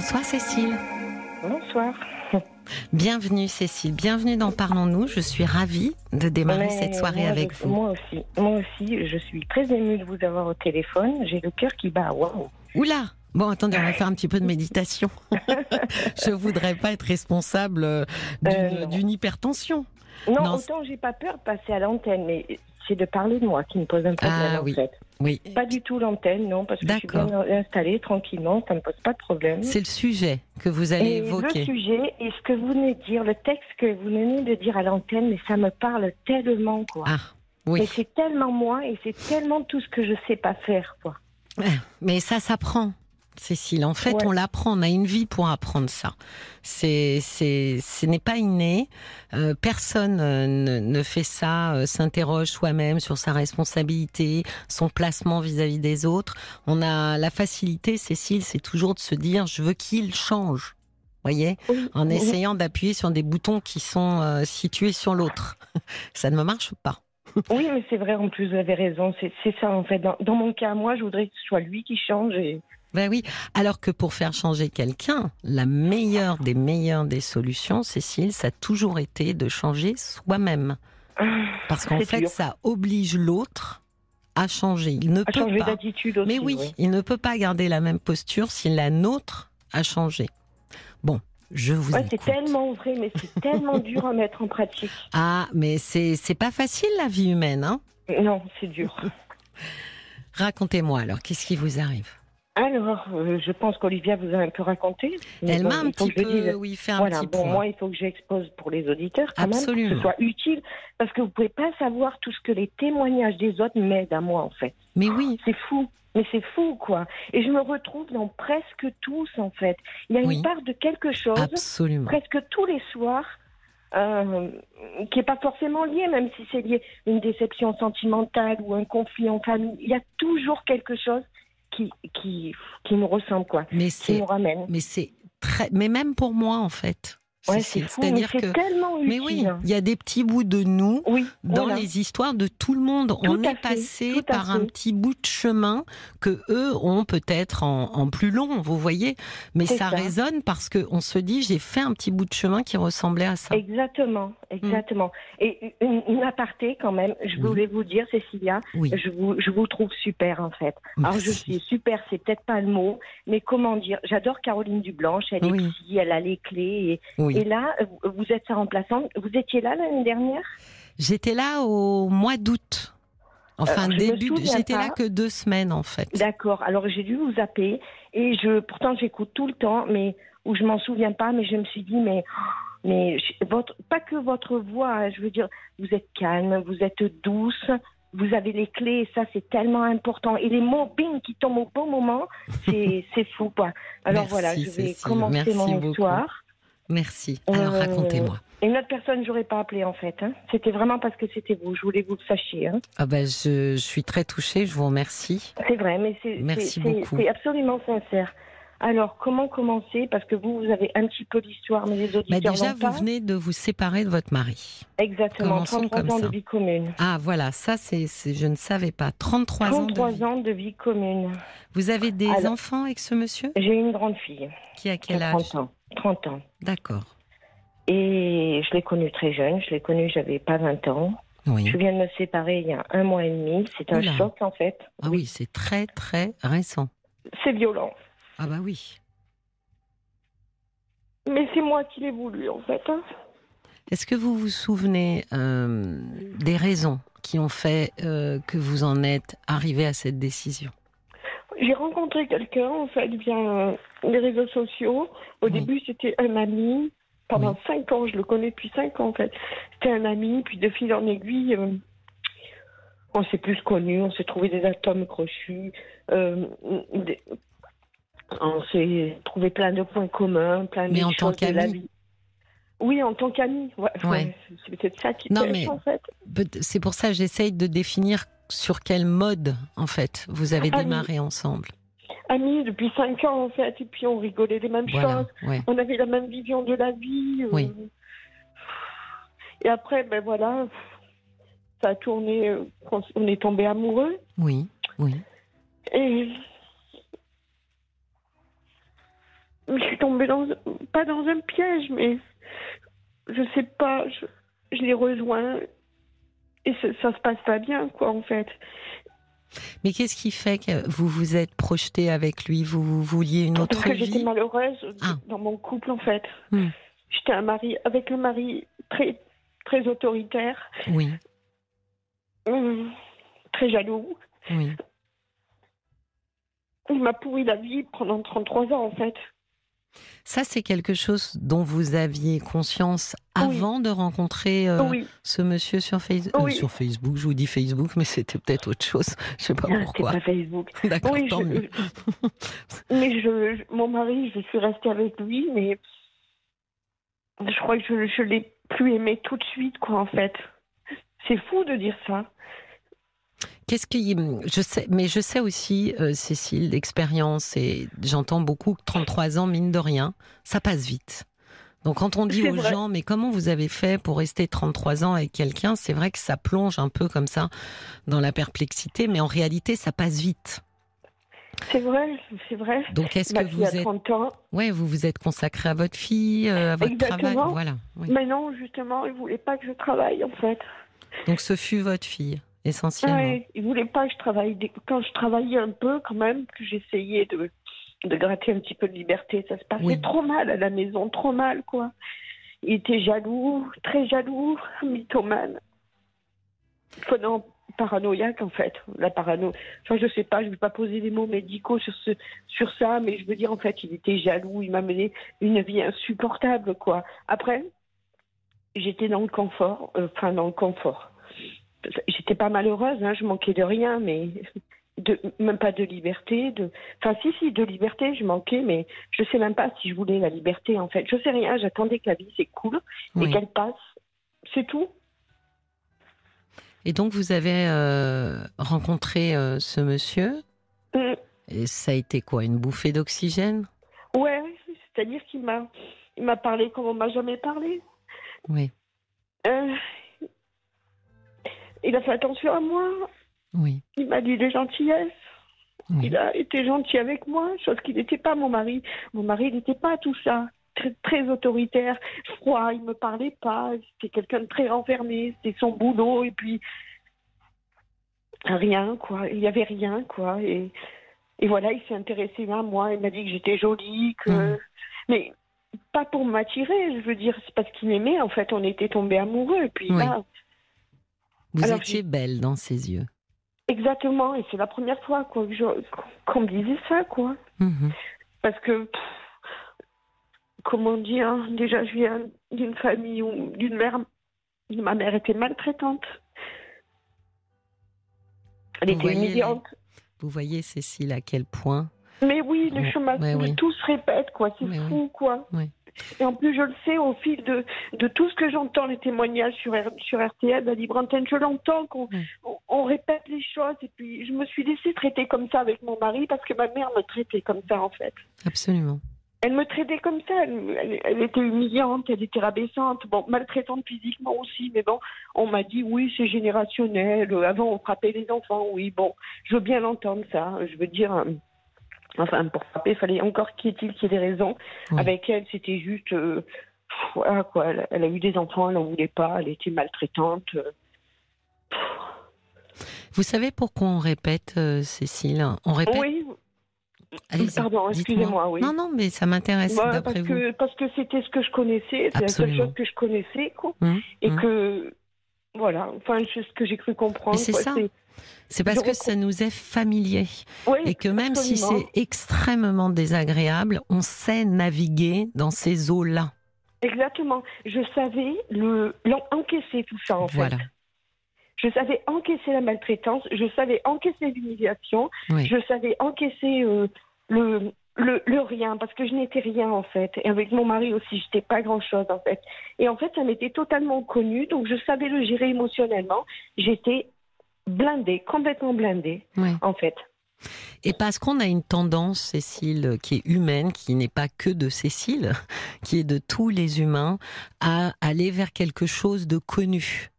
Bonsoir Cécile. Bonsoir. Bienvenue Cécile, bienvenue dans Parlons-nous. Je suis ravie de démarrer Mais cette soirée avec je- vous. Moi aussi, moi aussi, je suis très émue de vous avoir au téléphone. J'ai le cœur qui bat. Waouh. Oula Bon, attendez, on va faire un petit peu de méditation. Je voudrais pas être responsable euh, d'une Euh, d'une hypertension. Non, Non, autant j'ai pas peur de passer à l'antenne, mais c'est de parler de moi qui me pose un problème Ah, en fait. Oui, Pas du tout l'antenne, non, parce que je suis bien installée tranquillement, ça me pose pas de problème. c'est le sujet que vous allez Et le évoquer. sujet et ce que vous venez de dire, le texte que vous venez de dire à l'antenne, mais ça me parle tellement quoi. Ah, oui. Mais c'est tellement moi et c'est tellement tout ce que je sais pas faire quoi. Mais ça s'apprend, Cécile. En fait, Ouais. on l'apprend. On a une vie pour apprendre ça. C'est, c'est, ce n'est pas inné. Euh, personne euh, ne, ne fait ça. euh, s'interroge soi-même sur sa responsabilité, son placement vis-à-vis des autres. On a la facilité, Cécile, c'est toujours de se dire je veux qu'il change. Voyez, en essayant d'appuyer sur des boutons qui sont euh, situés sur l'autre. Ça ne marche pas. Oui, mais c'est vrai, en plus, vous avez raison. C'est c'est ça, en fait. Dans, dans mon cas, moi, je voudrais que ce soit lui qui change. Et... Ben oui, alors que pour faire changer quelqu'un, la meilleure des meilleures des solutions, Cécile, ça a toujours été de changer soi-même. Parce qu'en fait, dur. ça oblige l'autre à changer. Il ne À peut changer pas. d'attitude aussi. Mais oui, il ne peut pas garder la même posture si la nôtre a changé. Bon, je vous Ouais, c'est tellement vrai, mais c'est tellement dur à mettre en pratique. Ah, mais c'est c'est pas facile la vie humaine, hein? Non, c'est dur. Racontez-moi alors, qu'est-ce qui vous arrive? Alors, euh, je pense qu'Olivia vous a un peu raconté. Elle m'a un petit peu, oui, fait un Voilà, petit bon, point. moi, il faut que j'expose pour les auditeurs quand même, que ce soit utile, parce que vous pouvez pas savoir tout ce que les témoignages des autres m'aident à moi, en fait. Mais oui, C'est fou. Mais c'est fou, quoi. Et je me retrouve dans presque tous, en fait. Il y a une part de quelque chose, absolument. presque tous les soirs, euh, qui n'est pas forcément lié, même si c'est lié à une déception sentimentale ou un conflit en famille. Il y a toujours quelque chose qui, qui, qui nous ressemble, quoi. Mais Qui c'est nous ramène. Mais c'est très, mais même pour moi en fait. Ouais, c'est C'est-à-dire c'est que, tellement utile. mais oui, il y a des petits bouts de nous Oui, dans voilà. les histoires de tout le monde. On à est fait, passé à par un petit bout de chemin que eux ont peut-être en, en plus long, vous voyez. Mais ça, ça. résonne parce que on se dit j'ai fait un petit bout de chemin qui ressemblait à ça. Exactement, exactement. Et une, une aparté quand même, je Oui. voulais vous dire, Cécilia, Oui. je vous, je vous trouve super en fait. Alors je suis super, c'est peut-être pas le mot, mais comment dire, j'adore Caroline Dublanche, elle est ici, elle a les clés. Et, là, vous- êtes sa remplaçante. Vous étiez là l'année dernière? J'étais là au mois d'août. Enfin Euh, début. J'étais là que deux semaines en fait. D'accord. Alors j'ai dû vous zapper et je, pourtant j'écoute tout le temps, mais où je m'en souviens pas, mais je me suis dit mais mais votre pas que votre voix, hein, je veux dire, vous êtes calme, vous êtes douce, vous avez les clés, et ça c'est tellement important. Et les mots bing qui tombent au bon moment, c'est fou quoi. Alors Merci, voilà, je vais Cécile. commencer Merci mon beaucoup. histoire. Merci. Alors Euh, racontez-moi. Et une autre personne, j'aurais pas appelé en fait. hein. C'était vraiment parce que c'était vous. Je voulais que vous le sachiez. hein. Ah ben je, je suis très touchée. Je vous remercie. C'est vrai, mais c'est absolument sincère. Alors, comment commencer? Parce que vous, vous avez un petit peu l'histoire, mais les Bah auditeurs déjà, n'ont vous pas. venez de vous séparer de votre mari. Exactement, Commençons 33 comme ans ça. de vie commune. Ah voilà, ça c'est, je ne savais pas. 33, ans de 33 vie. ans de vie commune. Vous avez des Alors- enfants avec ce monsieur? J'ai une grande fille, Qui a quel âge? 30 ans. 30 ans. D'accord. Et je l'ai connue très jeune, je l'ai connue, j'avais pas 20 ans. Oui. Je viens de me séparer il y a un mois et demi. C'est un Oula. choc en fait. Ah oui, c'est très très récent. C'est violent. Ah bah oui. Mais c'est moi qui l'ai voulu en fait. hein. Est-ce que vous vous souvenez euh, des raisons qui ont fait euh, que vous en êtes arrivé à cette décision? J'ai rencontré quelqu'un, en fait, via les réseaux sociaux. Au Oui. début, c'était un ami. Pendant Oui. cinq ans, je le connais depuis cinq ans, en fait. C'était un ami, puis de fil en aiguille, euh, on s'est plus connus, on s'est trouvé des atomes crochus. des- On s'est trouvé plein de points communs, plein de Mais en tant choses de la qu'ami. vie. Oui, en tant qu'ami. Ouais, Ouais. ouais, c'est peut-être ça qui Non, pêche, mais- en fait. C'est pour ça que j'essaye de définir sur quel mode, en fait, vous avez démarré ensemble. Amis depuis cinq ans, en fait, et puis on rigolait des mêmes Voilà, choses. ouais. on avait la même vision de la vie. euh. Oui. Et après, ben voilà, ça a tourné, euh, on est tombé amoureux. Oui, oui. Et je suis tombée dans, pas dans un piège, mais je sais pas, je, je les rejoins et ça, ça se passe pas bien, quoi, en fait. Mais qu'est-ce qui fait que vous vous êtes projeté avec lui? Vous, vous vouliez une autre Parce que j'étais malheureuse Ah. dans mon couple, en fait. Hmm. J'étais un mari, avec un mari très, très autoritaire, Oui, hum, très jaloux. oui. Il m'a pourri la vie pendant 33 ans, en fait. Ça, c'est quelque chose dont vous aviez conscience Oui. avant de rencontrer euh, oui, ce monsieur sur, Face- euh, sur Facebook. Je vous dis Facebook, mais c'était peut-être autre chose. Je sais pas c'est pourquoi. pas Facebook. D'accord, tant je- mieux. mais je, je- mon mari, je suis restée avec lui, mais je crois que je, je l'ai plus aimé tout de suite, quoi, en fait. C'est fou de dire ça. Qu'est-ce qui, je sais, mais je sais aussi, euh, Cécile, d'expérience et j'entends beaucoup que 33 ans, mine de rien, ça passe vite. Donc quand on dit aux vrai. gens, mais comment vous avez fait pour rester 33 ans avec quelqu'un, c'est vrai que ça plonge un peu comme ça dans la perplexité, mais en réalité, ça passe vite. C'est vrai, c'est vrai. Donc est-ce Ma que vous a êtes, 30 ans. ouais, vous vous êtes consacré à votre fille, euh, à votre Exactement. travail, voilà. oui. Mais non, justement, il voulait pas que je travaille, en fait. Donc ce fut votre fille essentiellement. Ouais, il voulait pas que je travaille. Quand je travaillais un peu, quand même, que j'essayais de, de gratter un petit peu de liberté, ça se passait Oui. trop mal à la maison, trop mal, quoi. Il était jaloux, très jaloux, mythomane. Pendant paranoïaque, en fait. La parano. Enfin, je sais pas, je vais pas poser des mots médicaux sur, ce, sur ça, mais je veux dire, en fait, il était jaloux, il m'a mené une vie insupportable, quoi. Après, j'étais dans le confort, euh, enfin, dans le confort j'étais pas malheureuse, hein, je manquais de rien, mais de, même pas de liberté. De... Enfin, si, si, de liberté, je manquais, mais je sais même pas si je voulais la liberté, en fait. Je sais rien, j'attendais que la vie, c'est cool, Oui. et qu'elle passe. C'est tout. Et donc vous avez euh, rencontré euh, ce monsieur Mm. et ça a été quoi Une bouffée d'oxygène? Ouais, c'est-à-dire qu'il m'a, il m'a parlé comme on m'a jamais parlé. Oui, Euh, Il a fait attention à moi, oui, il m'a dit des gentillesses. oui. Il a été gentil avec moi, chose qu'il n'était pas mon mari. Mon mari, n'était pas tout ça. Très, très autoritaire, froid, il me parlait pas. C'était quelqu'un de très renfermé. C'était son boulot et puis rien, quoi. Il y avait rien, quoi. Et, et voilà, il s'est intéressé à moi. Il m'a dit que j'étais jolie, que. Mhm. Mais pas pour m'attirer, je veux dire, c'est parce qu'il m'aimait. En fait, on était tombés amoureux. Et puis Oui. là, Vous Alors, étiez belle dans ses yeux. exactement. Et c'est la première fois quoi, que je- qu'on me disait ça, quoi. Mhm. Parce que, pff, comment dire, déjà je viens d'une famille où d'une mère, ma mère était maltraitante. Elle Vous était voyez humiliante. Vous voyez, Cécile, à quel point. Mais oui, le Ouais, chemin, ouais, oui. tout se répète, quoi. C'est Mais fou, quoi. Oui. Et en plus, je le sais au fil de, de tout ce que j'entends, les témoignages sur, R- sur RTL, la libre antenne, je l'entends qu'on on, on répète les choses. Et puis, je me suis laissée traiter comme ça avec mon mari parce que ma mère me traitait comme ça, en fait. Absolument. Elle me traitait comme ça. Elle, elle- elle était humiliante, elle était rabaissante, bon, maltraitante physiquement aussi. Mais bon, on m'a dit oui, c'est générationnel. Avant, on frappait les enfants. Oui, bon, je veux bien l'entendre ça. Je veux dire, euh, enfin, pour frapper, il fallait encore qu'il y ait qu'il y ait des raisons. Oui. Avec elle, c'était juste, euh, pff, voilà quoi. Elle, elle a eu des enfants, elle n'en voulait pas. Elle était maltraitante. euh. Vous savez pourquoi on répète, euh, Cécile? On répète. Oui, pardon, excusez-moi, oui. Non, non, mais ça m'intéresse d'après parce vous. que parce que c'était ce que je connaissais, c'est la seule chose que je connaissais, quoi. Hum, et hum. que voilà, enfin c'est ce que j'ai cru comprendre. C'est ça. c'est- parce je que ça nous est familier. Oui, Et que même si c'est extrêmement désagréable, on sait naviguer dans ces eaux-là. exactement. Je savais le encaisser tout ça en Voilà. fait. Je savais encaisser la maltraitance, je savais encaisser l'humiliation, Oui. je savais encaisser euh, le, le le rien parce que je n'étais rien en fait. Et avec mon mari aussi, j'étais pas grand chose en fait. Et en fait, ça m'était totalement connu, donc je savais le gérer émotionnellement. J'étais blindée, complètement blindée Oui. en fait. Et parce qu'on a une tendance, Cécile, qui est humaine, qui n'est pas que de Cécile, qui est de tous les humains, à aller vers quelque chose de connu.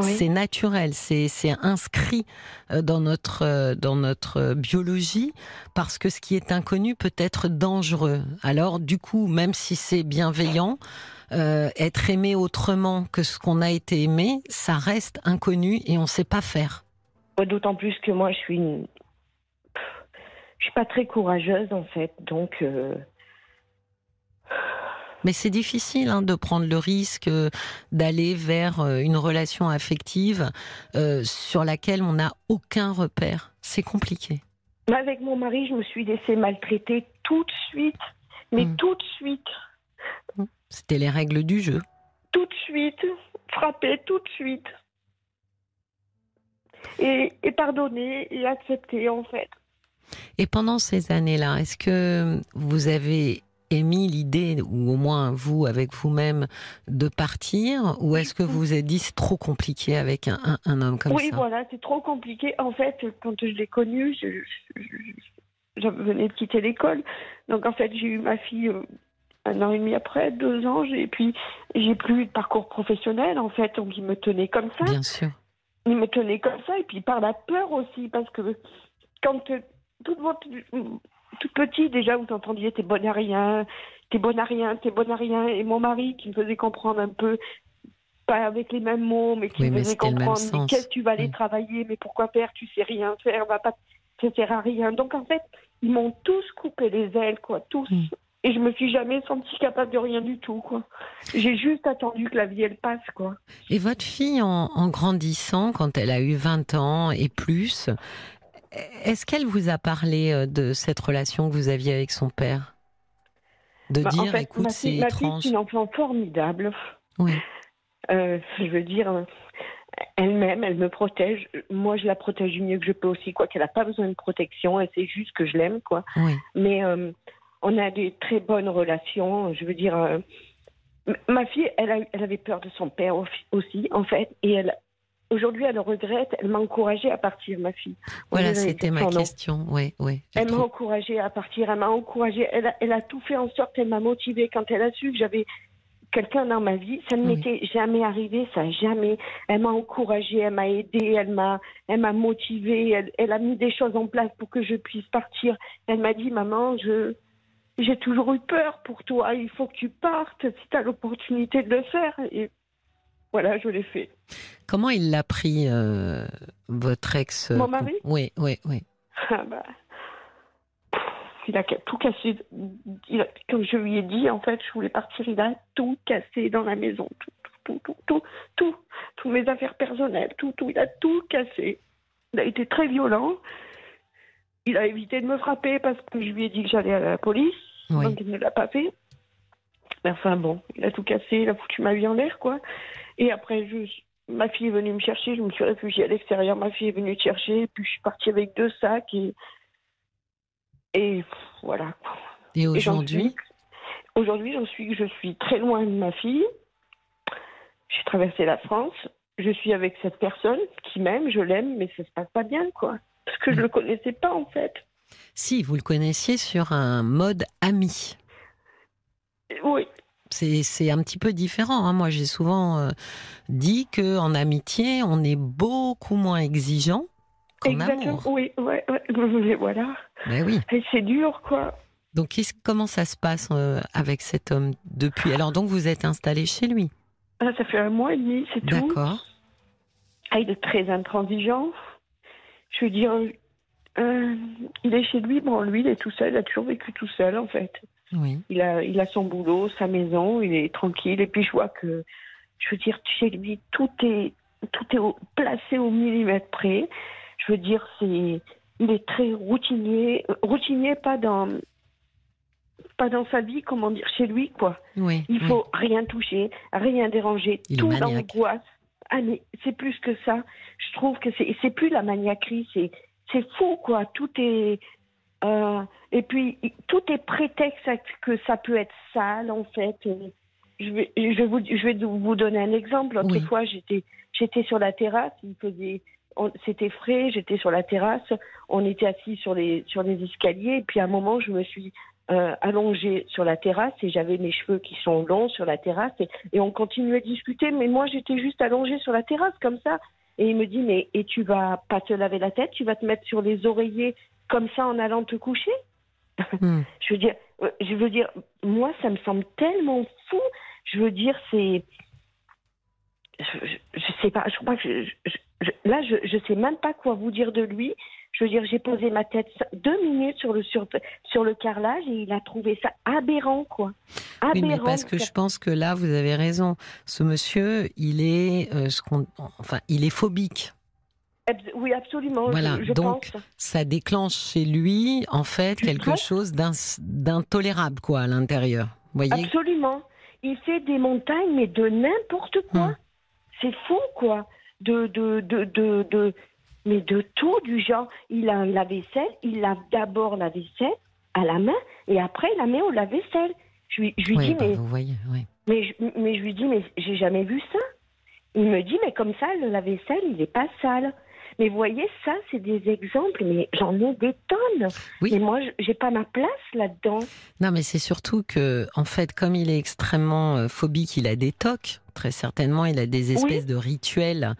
C'est naturel, c'est inscrit euh, dans notre euh, dans notre biologie parce que ce qui est inconnu peut être dangereux. Alors du coup, même si c'est bienveillant, euh, être aimé autrement que ce qu'on a été aimé, ça reste inconnu et on ne sait pas faire. D'autant plus que moi, je suis une... je suis pas très courageuse en fait, donc. Mais c'est difficile hein, de prendre le risque euh, d'aller vers euh, une relation affective euh, sur laquelle on n'a aucun repère. C'est compliqué. Avec mon mari, je me suis laissée maltraiter tout de suite. Mais hmm. tout de suite. Hmm. C'était les règles du jeu. Tout de suite. Frapper tout de suite. Et, et pardonner et accepter, en fait. Et pendant ces années-là, est-ce que vous avez émis l'idée, ou au moins vous avec vous-même, de partir Ou est-ce que vous vous êtes dit c'est trop compliqué avec un, homme comme ça? Oui, voilà, c'est trop compliqué. En fait, quand je l'ai connu, je, je, venais de quitter l'école. Donc en fait, j'ai eu ma fille euh, un an et demi après, deux ans, et puis j'ai plus eu de parcours professionnel en fait, donc il me tenait comme ça. Bien sûr. Il me tenait comme ça, et puis par la peur aussi, parce que quand euh, toute votre tout petit, déjà, vous entendiez t'es bonne à rien, t'es bonne à rien, t'es bonne à rien. Et mon mari qui me faisait comprendre un peu, pas avec les mêmes mots, mais qui me faisait comprendre, mais qu'est-ce que tu vas aller travailler, mais pourquoi faire, tu sais rien faire, va pas, ça sert à rien. Donc en fait, ils m'ont tous coupé les ailes, quoi, tous. Mm. Et je me suis jamais sentie capable de rien du tout, quoi. J'ai juste attendu que la vie, elle passe, quoi. Et votre fille, en, en grandissant, quand elle a eu 20 ans et plus, est-ce qu'elle vous a parlé euh, de cette relation que vous aviez avec son père? De bah, dire, écoute, c'est étrange. C'est une enfant formidable. Oui. Euh, je veux dire, elle-même, elle me protège. Moi, je la protège du mieux que je peux aussi, quoi qu'elle n'a pas besoin de protection. Et c'est juste que je l'aime, quoi. Oui. Mais euh, on a des très bonnes relations. Je veux dire, ma fille, elle, elle avait peur de son père aussi, en fait, et elle, Aujourd'hui, elle regrette. Elle m'a encouragée à partir, ma fille. Voilà, c'était ma question. Oui, oui. Elle m'a encouragée à partir. Elle m'a encouragée. Elle a, elle a, tout fait en sorte. Elle m'a motivée quand elle a su que j'avais quelqu'un dans ma vie. Ça ne m'était jamais arrivé. Ça jamais. Elle m'a encouragée. Elle m'a aidée. Elle m'a, elle m'a motivée. Elle, elle, a mis des choses en place pour que je puisse partir. Elle m'a dit, maman, je, j'ai toujours eu peur pour toi. Il faut que tu partes si tu as l'opportunité de le faire. Et voilà, je l'ai fait. Comment il l'a pris, euh, votre ex Mon mari? Oui, oui, oui. Ah bah, il a tout cassé. comme je lui ai dit, en fait, je voulais partir. Il a tout cassé dans la maison. Tout, tout, tout, tout, tout. Toutes mes affaires personnelles, tout, tout. Il a tout cassé. Il a été très violent. Il a évité de me frapper parce que je lui ai dit que j'allais à la police. Donc il ne l'a pas fait. Mais enfin bon, il a tout cassé, il a foutu ma vie en l'air, quoi. Et après, je, ma fille est venue me chercher, je me suis réfugiée à l'extérieur, ma fille est venue te chercher, puis je suis partie avec deux sacs et, et voilà. Et aujourd'hui Aujourd'hui, j'en suis, je suis très loin de ma fille. J'ai traversé la France. Je suis avec cette personne qui m'aime, je l'aime, mais ça se passe pas bien, quoi. Parce que je le connaissais pas, en fait. Si, vous le connaissiez sur un mode ami. Oui, c'est un petit peu différent. Hein. Moi, j'ai souvent euh, dit que en amitié, on est beaucoup moins exigeant qu'en amour. Oui, ouais, ouais. voilà. Ben oui. c'est dur, quoi. Donc, comment ça se passe euh, avec cet homme depuis? Alors, donc, vous êtes installé chez lui? Ah, Ça fait un mois et demi, c'est tout. D'accord. Ah, il est très intransigeant. Je veux dire, euh, il est chez lui. Bon, lui, il est tout seul. Il a toujours vécu tout seul, en fait. Il, a, il a son boulot, sa maison, il est tranquille. Et puis je vois que, je veux dire, chez lui, tout est, tout est placé au millimètre près. Je veux dire, c'est, il est très routinier, routinier pas dans, pas dans sa vie, comment dire, chez lui, quoi. Oui, il faut rien toucher, rien déranger, tout l'angoisse. Ah, mais c'est plus que ça. Je trouve que c'est, c'est plus la maniaquerie, c'est, c'est fou, quoi. Tout est, euh, et puis, tout est prétexte à que ça peut être sale, en fait. Je vais, je vais, vous, je vais vous donner un exemple. L'autre fois, j'étais, j'étais sur la terrasse, il faisait, c'était frais, j'étais sur la terrasse, on était assis sur les, sur les escaliers, et puis à un moment, je me suis euh, allongée sur la terrasse et j'avais mes cheveux qui sont longs sur la terrasse et, et on continuait de discuter. Mais moi, j'étais juste allongée sur la terrasse comme ça. Et il me dit, mais et tu vas pas te laver la tête, tu vas te mettre sur les oreillers comme ça en allant te coucher Hmm. Je veux dire, euh, je veux dire, moi, ça me semble tellement fou. Je veux dire, c'est, je, je, je sais pas, je crois que je, là, je, sais même pas quoi vous dire de lui. Je veux dire, j'ai posé ma tête deux minutes sur le sur, sur le carrelage et il a trouvé ça aberrant, quoi. Oui, Aberrant. mais parce que je pense que là, vous avez raison. Ce monsieur, il est, euh, ce qu'on, enfin, il est phobique. Oui, absolument. Voilà, je, je donc, pense. Ça déclenche chez lui, en fait, quelque chose d'intolérable, quoi, à l'intérieur. Voyez? Absolument. Il fait des montagnes, mais de n'importe quoi. Hmm. C'est fou, quoi. De, de, de, de, de- mais de tout, du genre, il a un lave-vaisselle, il lave d'abord la vaisselle à la main, et après, il la met au lave-vaisselle. Je lui, je lui Oui, dis, bah, mais, vous voyez, oui. mais, je, mais je lui dis, mais j'ai jamais vu ça. Il me dit, mais comme ça, le lave-vaisselle, il n'est pas sale. Mais vous voyez, ça, c'est des exemples, mais j'en ai des tonnes. Oui. Et moi, je- j'ai pas ma place là-dedans. Non, mais c'est surtout que, en fait, comme il est extrêmement euh, phobique, il a des tocs. Très certainement, il a des espèces de rituels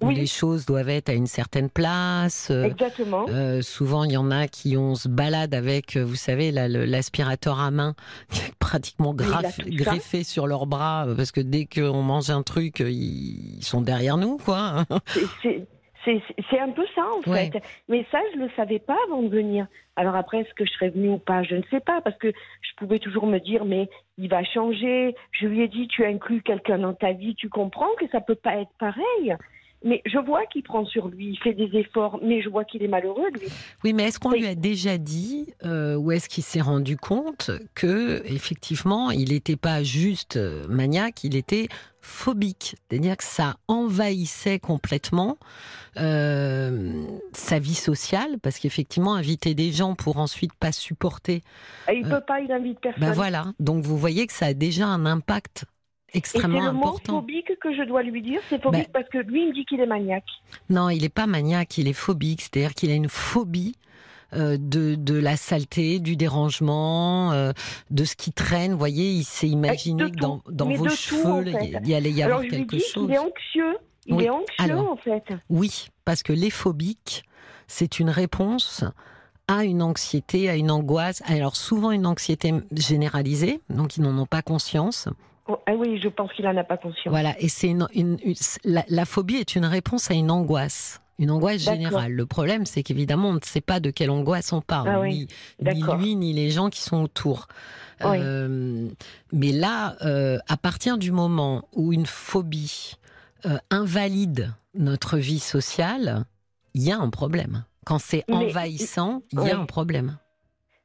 où Oui. les choses doivent être à une certaine place. euh, Exactement. Euh, souvent, il y en a qui on se balade avec, vous savez, l'aspirateur à main, pratiquement graf- greffé sur leurs bras, parce que dès qu'on mange un truc, ils sont derrière nous, quoi. C'est- C'est c'est un peu ça, en Ouais. fait. Mais ça, je ne le savais pas avant de venir. Alors après, est-ce que je serais venue ou pas Je ne sais pas, parce que je pouvais toujours me dire, mais il va changer. Je lui ai dit, tu inclus quelqu'un dans ta vie, tu comprends que ça peut pas être pareil. Mais je vois qu'il prend sur lui, il fait des efforts, mais je vois qu'il est malheureux, lui. Oui, mais est-ce qu'on lui a déjà dit, euh, ou est-ce qu'il s'est rendu compte que, effectivement, il n'était pas juste euh, maniaque, il était phobique, c'est-à-dire que ça envahissait complètement euh, sa vie sociale, parce qu'effectivement, inviter des gens pour ensuite pas supporter, Et il Euh, peut pas, il invite personne. ben voilà. Donc vous voyez que ça a déjà un impact Et c'est extrêmement le mot phobique que je dois lui dire, c'est phobique Ben- parce que lui, il me dit qu'il est maniaque. Non, il n'est pas maniaque, il est phobique, c'est-à-dire qu'il a une phobie euh, de, de la saleté, du dérangement, euh, de ce qui traîne. Vous voyez, il s'est imaginé de que dans, vos tout, cheveux, en là, fait. il y allait y Alors avoir je lui quelque dis chose. qu'il est anxieux. Il Oui. est anxieux, Alors. en fait. Oui, parce que les phobiques, c'est une réponse à une anxiété, à une angoisse. Alors souvent une anxiété généralisée, donc ils n'en ont pas conscience. Oh, ah oui, je pense qu'il en a pas conscience. Voilà, et c'est une, une- une- la, la phobie est une réponse à une angoisse. Une angoisse générale. Le problème, c'est qu'évidemment, on ne sait pas de quelle angoisse on parle, Ah oui, ni, lui, ni les gens qui sont autour. Oui. Euh, mais là, euh, à partir du moment où une phobie euh, invalide notre vie sociale, il y a un problème. Quand c'est envahissant, il y Oui. a un problème.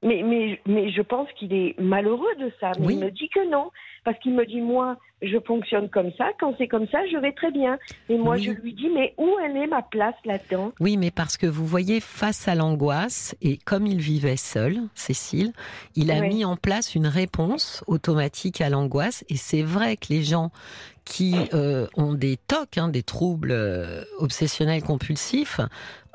Mais, mais, mais je pense qu'il est malheureux de ça. Mais Oui. il me dit que non. Parce qu'il me dit, moi, je fonctionne comme ça. Quand c'est comme ça, je vais très bien. Et moi, Oui. je lui dis, mais où elle est ma place là-dedans? Oui, mais parce que vous voyez, face à l'angoisse, et comme il vivait seul, Cécile, il a Oui. mis en place une réponse automatique à l'angoisse. Et c'est vrai que les gens qui euh, ont des TOC, hein, des troubles euh, obsessionnels compulsifs,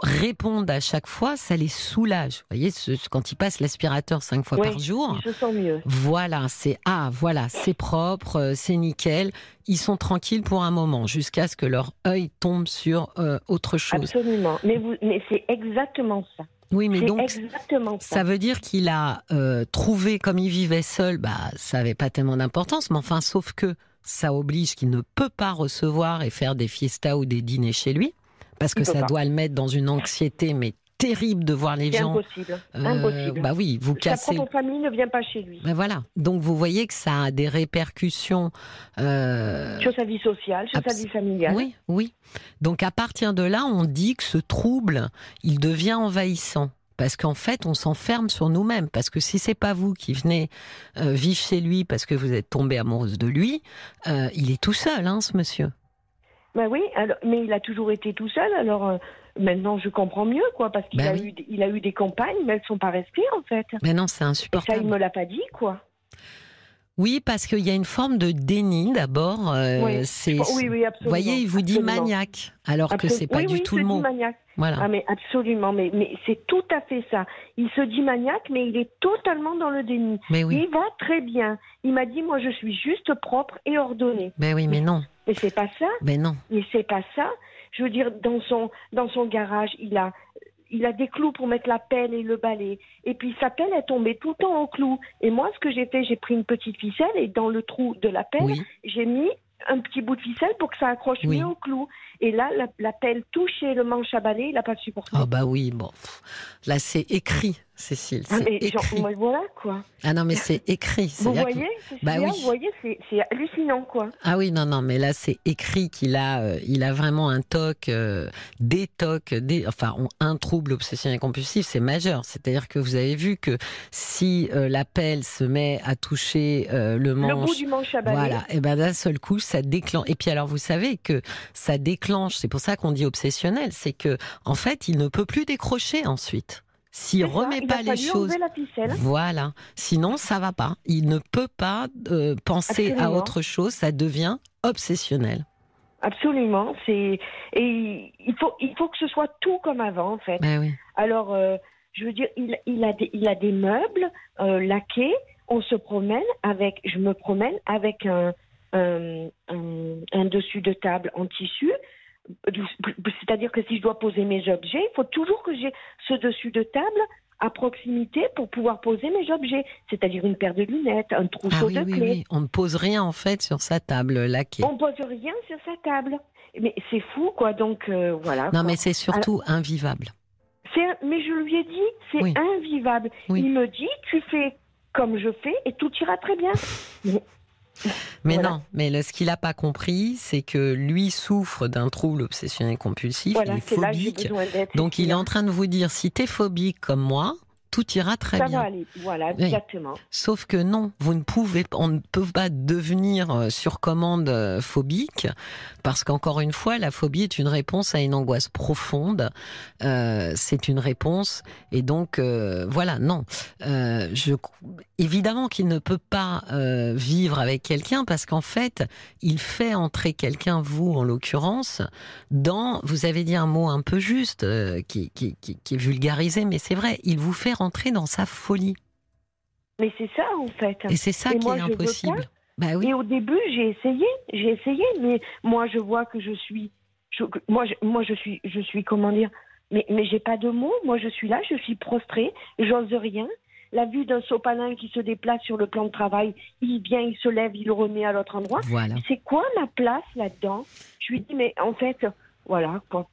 répondent à chaque fois, ça les soulage. Vous voyez, ce- quand ils passent l'aspirateur cinq fois Oui, par jour, mieux. voilà, c'est ah, voilà, c'est propre, euh, c'est nickel. Ils sont tranquilles pour un moment, jusqu'à ce que leur œil tombe sur euh, autre chose. Absolument. Mais, vous, mais c'est exactement ça. Oui, mais donc ça. ça veut dire qu'il a euh, trouvé, comme il vivait seul, bah ça avait pas tellement d'importance, mais enfin, sauf que ça oblige qu'il ne peut pas recevoir et faire des fiestas ou des dîners chez lui, parce que ça pas. doit le mettre dans une anxiété mais terrible de voir les gens. impossible. euh, impossible. bah oui, vous Sa cassez. propre famille ne vient pas chez lui. Ben voilà. Donc vous voyez que ça a des répercussions. euh, Sur sa vie sociale, sur Abs- sa vie familiale. Oui, oui. Donc à partir de là, on dit que ce trouble, il devient envahissant. Parce qu'en fait, on s'enferme sur nous-mêmes. Parce que si c'est pas vous qui venez euh, vivre chez lui parce que vous êtes tombée amoureuse de lui, euh, il est tout seul, hein, ce monsieur. Ben oui, alors, mais il a toujours été tout seul. Alors euh, maintenant, je comprends mieux, quoi, parce qu'il Ben a oui. eu, des- il a eu des compagnes, mais elles sont pas restées en fait. Mais non, c'est Et ça, il insupportable. me l'a pas dit, quoi. Oui, parce qu'il y a une forme de déni d'abord. Euh, Oui. c'est, Oui, oui, absolument. vous voyez, il vous dit absolument. maniaque, alors que Absol- c'est pas oui, du oui, tout il le dit mot. maniaque. Voilà. Ah mais absolument, mais, mais c'est tout à fait ça. Il se dit maniaque, mais il est totalement dans le déni. Mais oui, Il va très bien. Il m'a dit, moi je suis juste propre et ordonnée. mais oui, mais non, Mais c'est pas ça. mais non. Mais c'est pas ça. Je veux dire, dans son, dans son garage, il a, il a des clous pour mettre la pelle et le balai. Et puis sa pelle est tombée tout le temps au clou. Et moi, ce que j'ai fait, j'ai pris une petite ficelle et dans le trou de la pelle, Oui, j'ai mis un petit bout de ficelle pour que ça accroche Oui. mieux au clou. Et là, la, la pelle touchait le manche à balai, il n'a pas supporté. oh bah oui, bon, là c'est écrit, Cécile, Ah, mais genre, écrit. moi, voilà quoi. Ah non, mais c'est écrit. Vous c'est-à-dire que- voyez, Bah oui. vous voyez, c'est hallucinant quoi. Ah oui, non, non, mais là c'est écrit qu'il a, euh, il a vraiment un TOC, euh, des TOC, des, enfin un trouble obsessionnel compulsif, c'est majeur. C'est-à-dire que vous avez vu que si euh, la pelle se met à toucher euh, le Le bout manche, du manche à balai. voilà, et ben d'un seul coup ça déclenche. Et puis alors vous savez que ça déclenche, c'est pour ça qu'on dit obsessionnel, c'est que en fait il ne peut plus décrocher ensuite. S'il ça, remet pas les choses. la. Voilà. Sinon, ça va pas. Il ne peut pas euh, penser à autre chose. Ça devient obsessionnel. Absolument, c'est et il faut il faut que ce soit tout comme avant en fait. Ben oui. Alors euh, je veux dire il, il a des il a des meubles euh, laqués, on se promène avec je me promène avec un un, un, un dessus de table en tissu. C'est-à-dire que si je dois poser mes objets, il faut toujours que j'ai ce dessus de table à proximité pour pouvoir poser mes objets, c'est-à-dire une paire de lunettes, un Ah trousseau oui, de oui, clés. oui. On ne pose rien en fait sur sa table laquée. On pose rien sur sa table. Mais c'est fou, quoi. Donc euh, voilà. Non, quoi. mais c'est surtout invivable. Mais je lui ai dit, c'est invivable. Il me dit, tu fais comme je fais et tout ira très bien. Mais Voilà. non, mais le- ce qu'il n'a pas compris, c'est que lui souffre d'un trouble obsessionnel compulsif. voilà, il est phobique. Donc il est en train de vous dire si tu es phobique comme moi, tout ira très Ça bien. va aller. Voilà, Oui. exactement. Sauf que non, vous ne pouvez, on ne peut pas devenir euh, sur commande euh, phobique, parce qu'encore une fois, la phobie est une réponse à une angoisse profonde. Euh, c'est une réponse, et donc euh, voilà, non. Euh, je, évidemment qu'il ne peut pas vivre avec quelqu'un, parce qu'en fait, il fait entrer quelqu'un, vous en l'occurrence, dans. Vous avez dit un mot un peu juste, qui, qui, qui, qui est vulgarisé, mais c'est vrai. Il vous fait rentrer dans sa folie. Mais c'est ça, en fait. Et c'est ça Et qui moi, est impossible. Bah oui. Et au début, j'ai essayé, j'ai essayé, mais moi, je vois que je suis, je- moi, je, moi, je suis, je suis, comment dire, mais, mais j'ai pas de mots. Moi, je suis là, je suis prostrée, j'ose rien. La vue d'un sopalin qui se déplace sur le plan de travail, il vient, il se lève, il le remet à l'autre endroit. Voilà. C'est quoi ma place là-dedans? Je lui dis, mais en fait, voilà, quoi.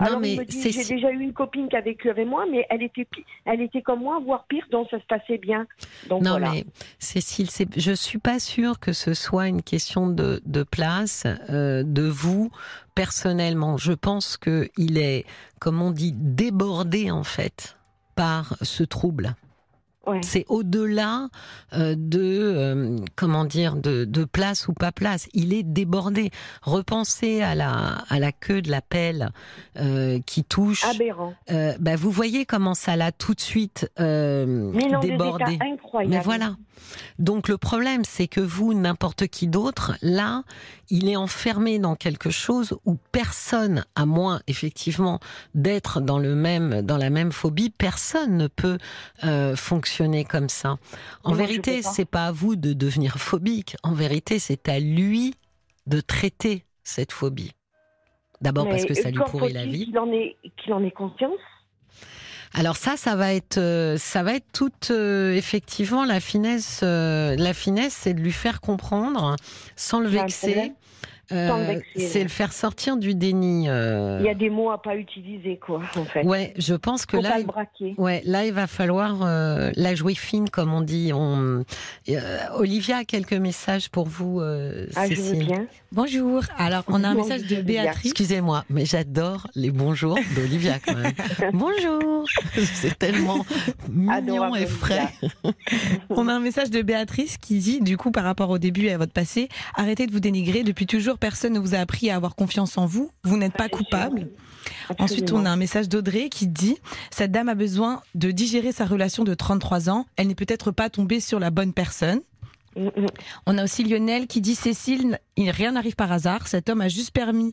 Non, Alors, mais j'ai déjà eu une copine qui a vécu avec moi, mais elle était, elle était comme moi, voire pire, donc ça se passait bien. Donc Non, voilà. mais Cécile, je suis pas sûre que ce soit une question de, de place euh, de vous personnellement. Je pense que il est, comme on dit, débordé en fait par ce trouble. Ouais. C'est au-delà euh, de euh, comment dire de, de place ou pas place. Il est débordé. Repensez à la à la queue de la pelle euh, qui touche. Aberrant. Bah, vous voyez comment ça l'a tout de suite débordé. Mais voilà. Donc le problème, c'est que vous, n'importe qui d'autre, là, il est enfermé dans quelque chose où personne, à moins effectivement d'être dans le même, dans la même phobie, personne ne peut euh, fonctionner comme ça. En Mais vérité, c'est pas à vous de devenir phobique. En vérité, c'est à lui de traiter cette phobie. D'abord parce que ça lui pourrit la vie. Qu'il en ait, qu'il en ait conscience? Alors ça, ça va être, euh, ça va être toute euh, effectivement la finesse. euh, la finesse, c'est de lui faire comprendre sans le vexer. Euh, c'est le faire sortir du déni. euh. Il y a des mots à pas utiliser, quoi, en fait. Ouais, je pense que Faut là, pas le braquer. ouais, là, il va falloir euh, la jouer fine, comme on dit. On... euh, Olivia a quelques messages pour vous, euh, Ah, je veux Cécile. bien. Bonjour. Alors, on a un message de. Béatrice. Excusez-moi, mais j'adore les bonjours d'Olivia quand même. Bonjour, c'est tellement mignon Adorable, et frais. On a un message de Béatrice qui dit, du coup, par rapport au début et à votre passé, arrêtez de vous dénigrer. Depuis toujours, personne ne vous a appris à avoir confiance en vous. Vous n'êtes pas coupable. Ensuite, on a un message d'Audrey qui dit Cette dame a besoin de digérer sa relation de 33 ans. Elle n'est peut-être pas tombée sur la bonne personne. Mm, mm. On a aussi Lionel qui dit Cécile, il, rien n'arrive par hasard. Cet homme a juste permis,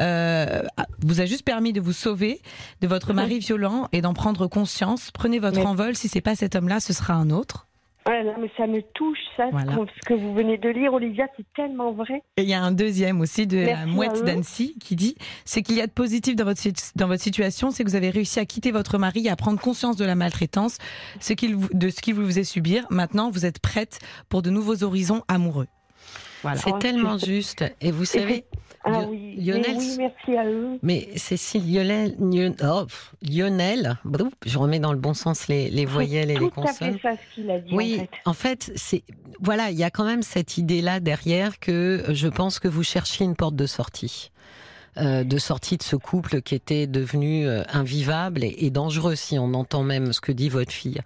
euh, vous a juste permis de vous sauver de votre mari violent et d'en prendre conscience. Prenez votre Oui. envol. Si c'est pas cet homme-là, ce sera un autre. Ouais, non, mais ça me touche, ça, Voilà. ce que vous venez de lire, Olivia, c'est tellement vrai. Et il y a un deuxième aussi de la Merci mouette d'Annecy qui dit ce qu'il y a de positif dans votre, dans votre situation, c'est que vous avez réussi à quitter votre mari et à prendre conscience de la maltraitance, ce de ce qu'il vous faisait subir. Maintenant, vous êtes prête pour de nouveaux horizons amoureux. Voilà. C'est tellement juste. Et vous savez, Ah oui, Lionel, oui, merci à eux. Mais Cécile, Lionel, Lion- oh, Lionel, je remets dans le bon sens les, les voyelles et les Tout à fait consonnes. ça ce qu'il a dit, Oui, en fait. en fait, c'est voilà, il y a quand même cette idée-là derrière que je pense que vous cherchiez une porte de sortie. euh, de sortie de ce couple qui était devenu euh, invivable et, et dangereux si on entend même ce que dit votre fille.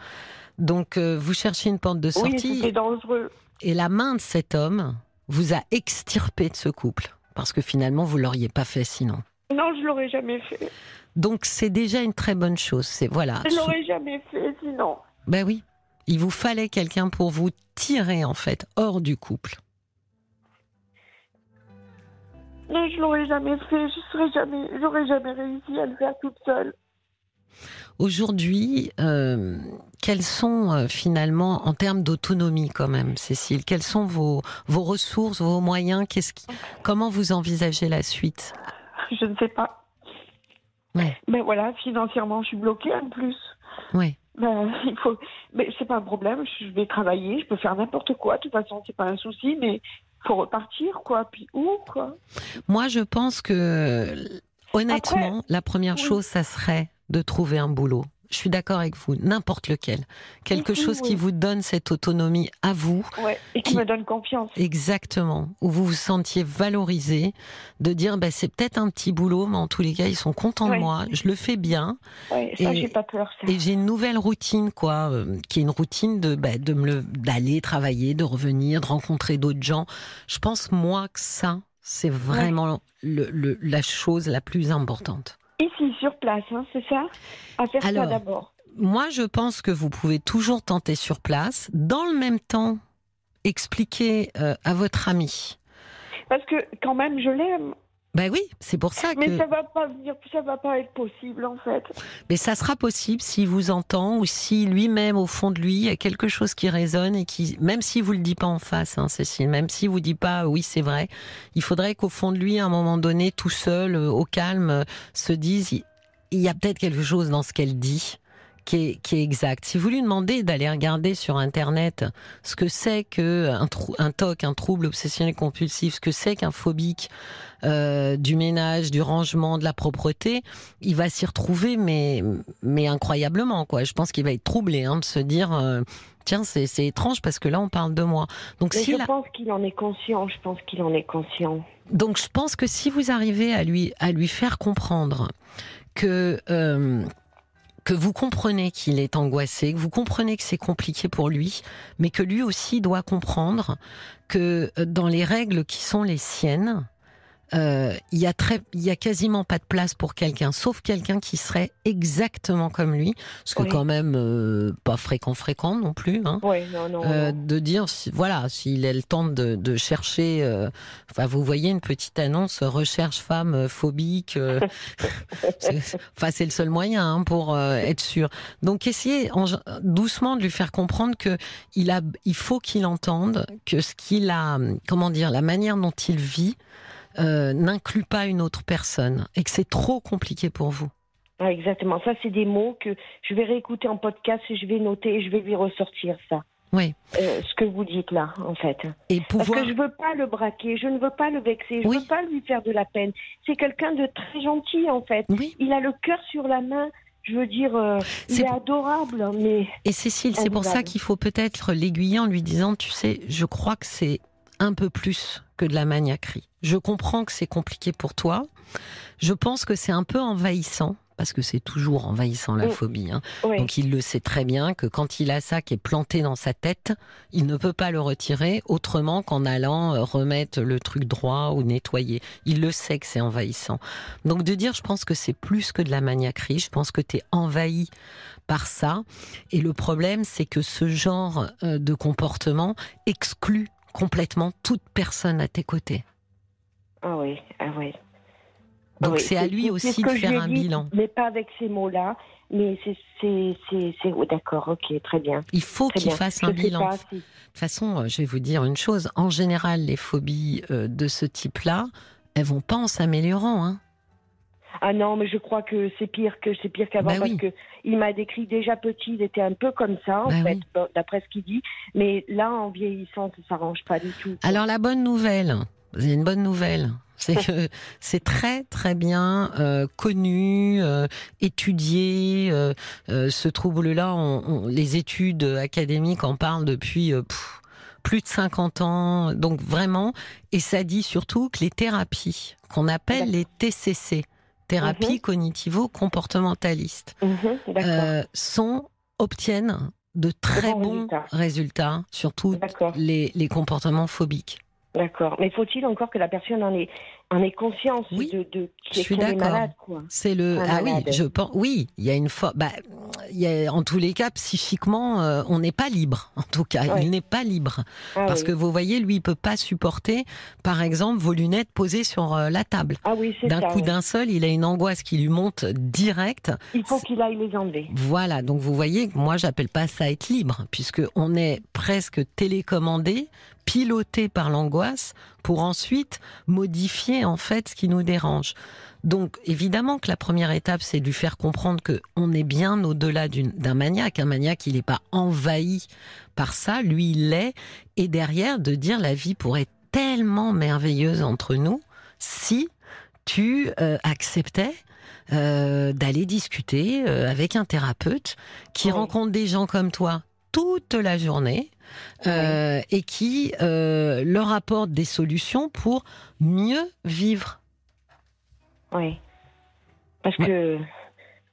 Donc euh, vous cherchez une porte de Oui, sortie c'était dangereux. et la main de cet homme vous a extirpé de ce couple parce que finalement vous l'auriez pas fait sinon. Non, je l'aurais jamais fait. Donc c'est déjà une très bonne chose. C'est voilà. Je l'aurais jamais fait, sinon. Ben oui, il vous fallait quelqu'un pour vous tirer en fait hors du couple. Non, je l'aurais jamais fait. Je serais jamais, j'aurais jamais réussi à le faire toute seule. Aujourd'hui, euh, quels sont euh, finalement, en termes d'autonomie quand même, Cécile, quelles sont vos, vos ressources, vos moyens? Qu'est-ce qui, Comment vous envisagez la suite? Je ne sais pas. Ouais. Mais voilà, financièrement, je suis bloquée en plus. Oui, Ben, il faut. Mais c'est pas un problème. Je vais travailler. Je peux faire n'importe quoi. De toute façon, c'est pas un souci. Mais faut repartir, quoi. Puis où, quoi? Moi je pense que honnêtement, la première oui. chose, ça serait de trouver un boulot. Je suis d'accord avec vous, n'importe lequel. Quelque Oui, chose qui vous donne cette autonomie à vous, Ouais. Et qui Qui- me donne confiance. Exactement, où vous vous sentiez valorisé, de dire bah, c'est peut-être un petit boulot, mais en tous les cas ils sont contents de moi, je le fais bien Ouais, ça, Et- j'ai pas peur. Ça. et j'ai une nouvelle routine quoi, euh, qui est une routine de bah, de me le- d'aller travailler, de revenir, de rencontrer d'autres gens. Je pense moi que ça c'est vraiment le, le- la chose la plus importante. Ici, sur place, hein, c'est ça? À faire Alors, ça d'abord. Moi je pense que vous pouvez toujours tenter sur place, dans le même temps expliquer euh, à votre ami. Parce que quand même, je l'aime. Ben oui, c'est pour ça Mais que. ça va pas venir, ça va pas être possible en fait. Mais ça sera possible s'il vous entend ou si lui-même, au fond de lui, il y a quelque chose qui résonne et qui, même s'il vous le dit pas en face, hein, Cécile, même s'il vous dit pas oui, c'est vrai, il faudrait qu'au fond de lui, à un moment donné, tout seul, euh, au calme, euh, se dise, il y a peut-être quelque chose dans ce qu'elle dit qui est, qui est exact. Si vous lui demandez d'aller regarder sur Internet ce que c'est que un, trou- un TOC, un trouble obsessionnel compulsif, ce que c'est qu'un phobique euh, du ménage, du rangement, de la propreté, il va s'y retrouver, mais, mais incroyablement, quoi. Je pense qu'il va être troublé hein, de se dire, euh, tiens, c'est étrange parce que là, on parle de moi. Donc, Mais s'il je pense qu'il en est conscient. Je pense qu'il en est conscient. donc je pense que si vous arrivez à lui à lui faire comprendre que euh, que vous comprenez qu'il est angoissé, que vous comprenez que c'est compliqué pour lui, mais que lui aussi doit comprendre que euh, dans les règles qui sont les siennes, euh, il y a très, il y a quasiment pas de place pour quelqu'un, sauf quelqu'un qui serait exactement comme lui, ce que Oui. quand même euh, pas fréquent fréquent non plus. Hein. Oui, non, non. Euh, non. de dire si- voilà s'il est le temps de, de chercher euh, enfin vous voyez une petite annonce euh, recherche femme euh, phobique euh, enfin c'est le seul moyen hein, pour euh, être sûr donc essayez en- doucement de lui faire comprendre que il a il faut qu'il entende que ce qu'il a comment dire la manière dont il vit euh, n'inclut pas une autre personne et que c'est trop compliqué pour vous Ah, exactement. Ça, c'est des mots que je vais réécouter en podcast et je vais noter et je vais lui ressortir ça. oui Euh, ce que vous dites là, en fait. et Parce pouvoir que je veux pas le braquer, je ne veux pas le vexer, je Oui. veux pas lui faire de la peine. C'est quelqu'un de très gentil, en fait. oui Il a le cœur sur la main. Je veux dire, euh, il C'est est pour- adorable, mais Et Cécile, c'est pour ça qu'il faut peut-être l'aiguiller en lui disant, tu sais, je crois que c'est un peu plus que de la maniaquerie. Je comprends que c'est compliqué pour toi. Je pense que c'est un peu envahissant, parce que c'est toujours envahissant la Mm. phobie. hein. oui. Donc il le sait très bien que quand il a ça qui est planté dans sa tête, il ne peut pas le retirer autrement qu'en allant euh, remettre le truc droit ou nettoyer. Il le sait que c'est envahissant. Donc de dire, je pense que c'est plus que de la maniaquerie, je pense que tu es envahi par ça. Et le problème, c'est que ce genre euh, de comportement exclut complètement toute personne à tes côtés. Ah oui, ah oui. Donc c'est à lui aussi de faire un bilan. Mais pas avec ces mots-là. Mais c'est, oh, d'accord, ok, très bien. Il faut qu'il fasse un bilan. De toute façon, euh, je vais vous dire une chose. En général, les phobies euh, de ce type-là, elles vont pas en s'améliorant. Hein. Ah non, mais je crois que c'est pire que c'est pire qu'avant bah parce que il m'a décrit déjà petit, il était un peu comme ça en bah fait, d'après ce qu'il dit. Mais là, en vieillissant, ça s'arrange pas du tout. Alors la bonne nouvelle, avez une bonne nouvelle. C'est que c'est très très bien euh, connu, euh, étudié. Euh, ce trouble-là, les études académiques en parlent depuis plus de 50 ans. Donc vraiment, et ça dit surtout que les thérapies qu'on appelle les TCC, thérapie mhm. cognitivo-comportementaliste, mhm, sont obtiennent de très bons, résultats. surtout les, les comportements phobiques. D'accord. Mais faut-il encore que la personne en ait, en ait conscience oui, de, de qui est malade, quoi. C'est le ah oui, je pense oui, il y a une fois bah il y a, en tous les cas psychiquement euh, on n'est pas libre en tout cas, il n'est pas libre. Ah parce que vous voyez lui il peut pas supporter par exemple vos lunettes posées sur euh, la table. Ah oui, D'un coup d'un seul, il a une angoisse qui lui monte direct. Il faut qu'il aille les enlever. Voilà, donc vous voyez, moi j'appelle pas ça être libre puisque on est presque télécommandé piloté par l'angoisse pour ensuite modifier en fait ce qui nous dérange. Donc évidemment que la première étape, c'est de lui faire comprendre que on est bien au-delà d'un maniaque. Un maniaque, il n'est pas envahi par ça, lui il l'est. Et derrière, de dire la vie pourrait être tellement merveilleuse entre nous si tu euh, acceptais euh, d'aller discuter euh, avec un thérapeute qui rencontre des gens comme toi toute la journée euh, et qui euh, leur apporte des solutions pour mieux vivre. Oui. Parce que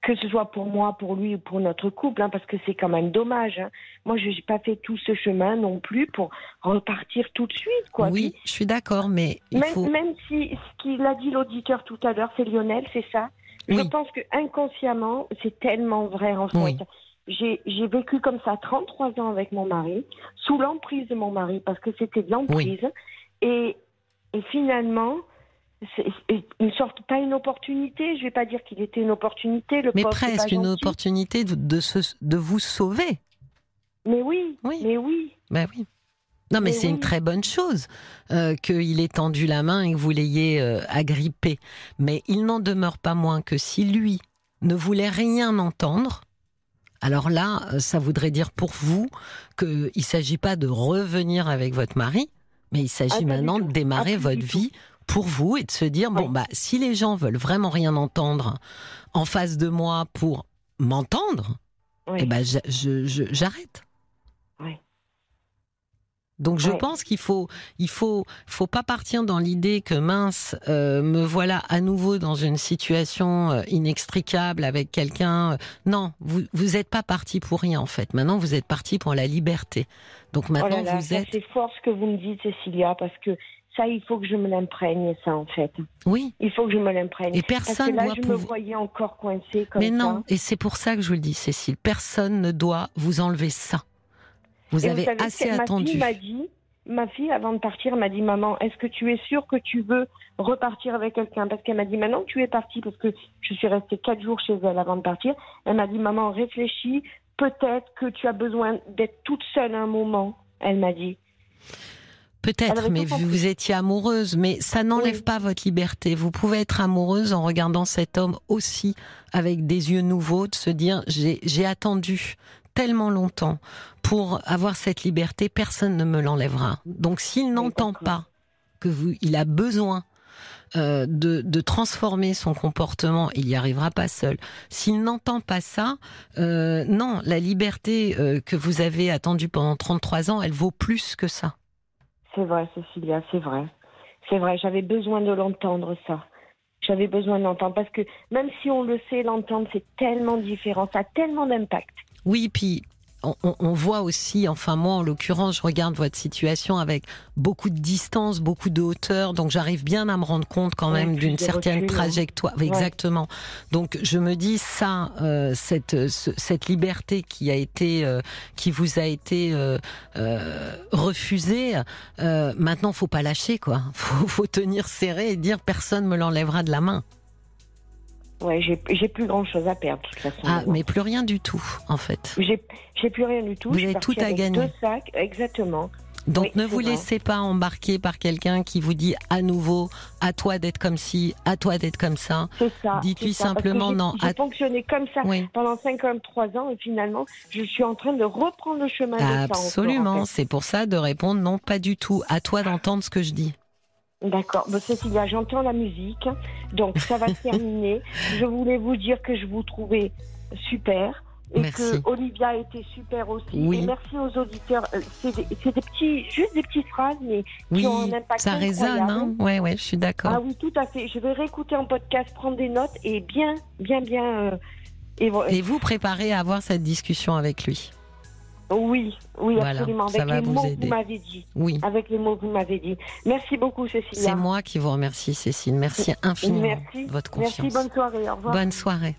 que ce soit pour moi, pour lui ou pour notre couple, hein, parce que c'est quand même dommage. Hein. Moi, je n'ai pas fait tout ce chemin non plus pour repartir tout de suite. Quoi. Oui, je suis d'accord, mais il même, faut... même si ce qu'il a dit l'auditeur tout à l'heure, c'est Lionel, c'est ça? Je pense que inconsciemment, c'est tellement vrai en fait j'ai vécu comme ça 33 ans avec mon mari, sous l'emprise de mon mari, parce que c'était de l'emprise. Et, et, finalement, une sorte, pas une opportunité, je vais pas dire qu'il était une opportunité. Le mais presque une opportunité de, de, de, vous sauver. Mais oui, oui. mais oui. Ben oui. Non, mais, c'est une très bonne chose euh, qu'il ait tendu la main et que vous l'ayez euh, agrippé. Mais il n'en demeure pas moins que si lui ne voulait rien entendre, alors là, euh, ça voudrait dire pour vous qu'il ne s'agit pas de revenir avec votre mari, mais il s'agit ah, maintenant de démarrer ah, votre vie pour vous et de se dire bon bah si les gens veulent vraiment rien entendre en face de moi pour m'entendre, eh ben j'arrête. Donc je pense qu'il faut, il faut, faut pas partir dans l'idée que mince, euh, me voilà à nouveau dans une situation euh, inextricable avec quelqu'un. Non, vous vous êtes pas parti pour rien en fait. Maintenant vous êtes parti pour la liberté. Donc oh maintenant vous êtes. C'est fort ce que vous me dites, Cécilia, parce que ça, il faut que je me l'imprègne, ça, en fait. Oui. Il faut que je me l'imprègne. Et personne Parce que là, je me voyais encore coincée comme Mais non, et c'est pour ça que je vous le dis, Cécile. Personne ne doit vous enlever ça. Vous avez assez attendu. Ma fille m'a dit, ma fille, avant de partir, m'a dit Maman, est-ce que tu es sûre que tu veux repartir avec quelqu'un? Parce qu'elle m'a dit Maintenant tu es partie, parce que je suis restée quatre jours chez elle avant de partir, elle m'a dit Maman, réfléchis, peut-être que tu as besoin d'être toute seule un moment. Elle m'a dit. Peut-être, mais vous étiez amoureuse, mais ça n'enlève pas votre liberté. Vous pouvez être amoureuse en regardant cet homme aussi avec des yeux nouveaux, de se dire j'ai attendu tellement longtemps pour avoir cette liberté, personne ne me l'enlèvera. Donc s'il n'entend pas que vous, il a besoin euh, de, de, transformer son comportement, il n'y arrivera pas seul. S'il n'entend pas ça, euh, non, la liberté euh, que vous avez attendue pendant 33 ans, elle vaut plus que ça. C'est vrai, Cécilia, c'est vrai. C'est vrai, j'avais besoin de l'entendre, ça. J'avais besoin de l'entendre parce que même si on le sait, l'entendre, c'est tellement différent, ça a tellement d'impact. Oui, puis on, on, voit aussi, enfin moi en l'occurrence, je regarde votre situation avec beaucoup de distance, beaucoup de hauteur, donc j'arrive bien à me rendre compte quand même d'une certaine trajectoire. Exactement. Donc je me dis ça, euh, cette cette liberté qui a été, euh, qui vous a été euh, euh refusée, euh, maintenant faut pas lâcher quoi. Faut, faut tenir serré et dire personne me l'enlèvera de la main. Ouais, j'ai plus grand chose à perdre de toute façon. Ah, mais plus rien du tout, en fait. J'ai plus rien du tout. Vous avez tout à gagner. Deux sacs, exactement. Donc ne vous laissez pas embarquer par quelqu'un qui vous dit à nouveau à toi d'être comme ci, à toi d'être comme ça. C'est ça. Dites-lui simplement non. J'ai fonctionné comme ça pendant 53 ans et finalement je suis en train de reprendre le chemin de ça. Absolument. C'est pour ça de répondre non, pas du tout. À toi d'entendre ce que je dis. D'accord. Bon, Cécilia, j'entends la musique, donc ça va se terminer. Je voulais vous dire que je vous trouvais super et que Olivia était super aussi. Oui. Et merci aux auditeurs. Euh, c'est des, des, petits, juste des petites phrases, mais qui ont un impact Ça résonne, hein Ouais, ouais, je suis d'accord. Ah oui, tout à fait. Je vais réécouter en podcast, prendre des notes et bien, bien, bien. Euh, et, et vous préparez à avoir cette discussion avec lui. Oui, oui, absolument. Avec les mots que vous m'avez dit. Oui. Avec les mots que vous m'avez dit. Merci beaucoup, Cécile. C'est moi qui vous remercie, Cécile. Merci infiniment de votre confiance. Merci, bonne soirée. Au revoir. Bonne soirée.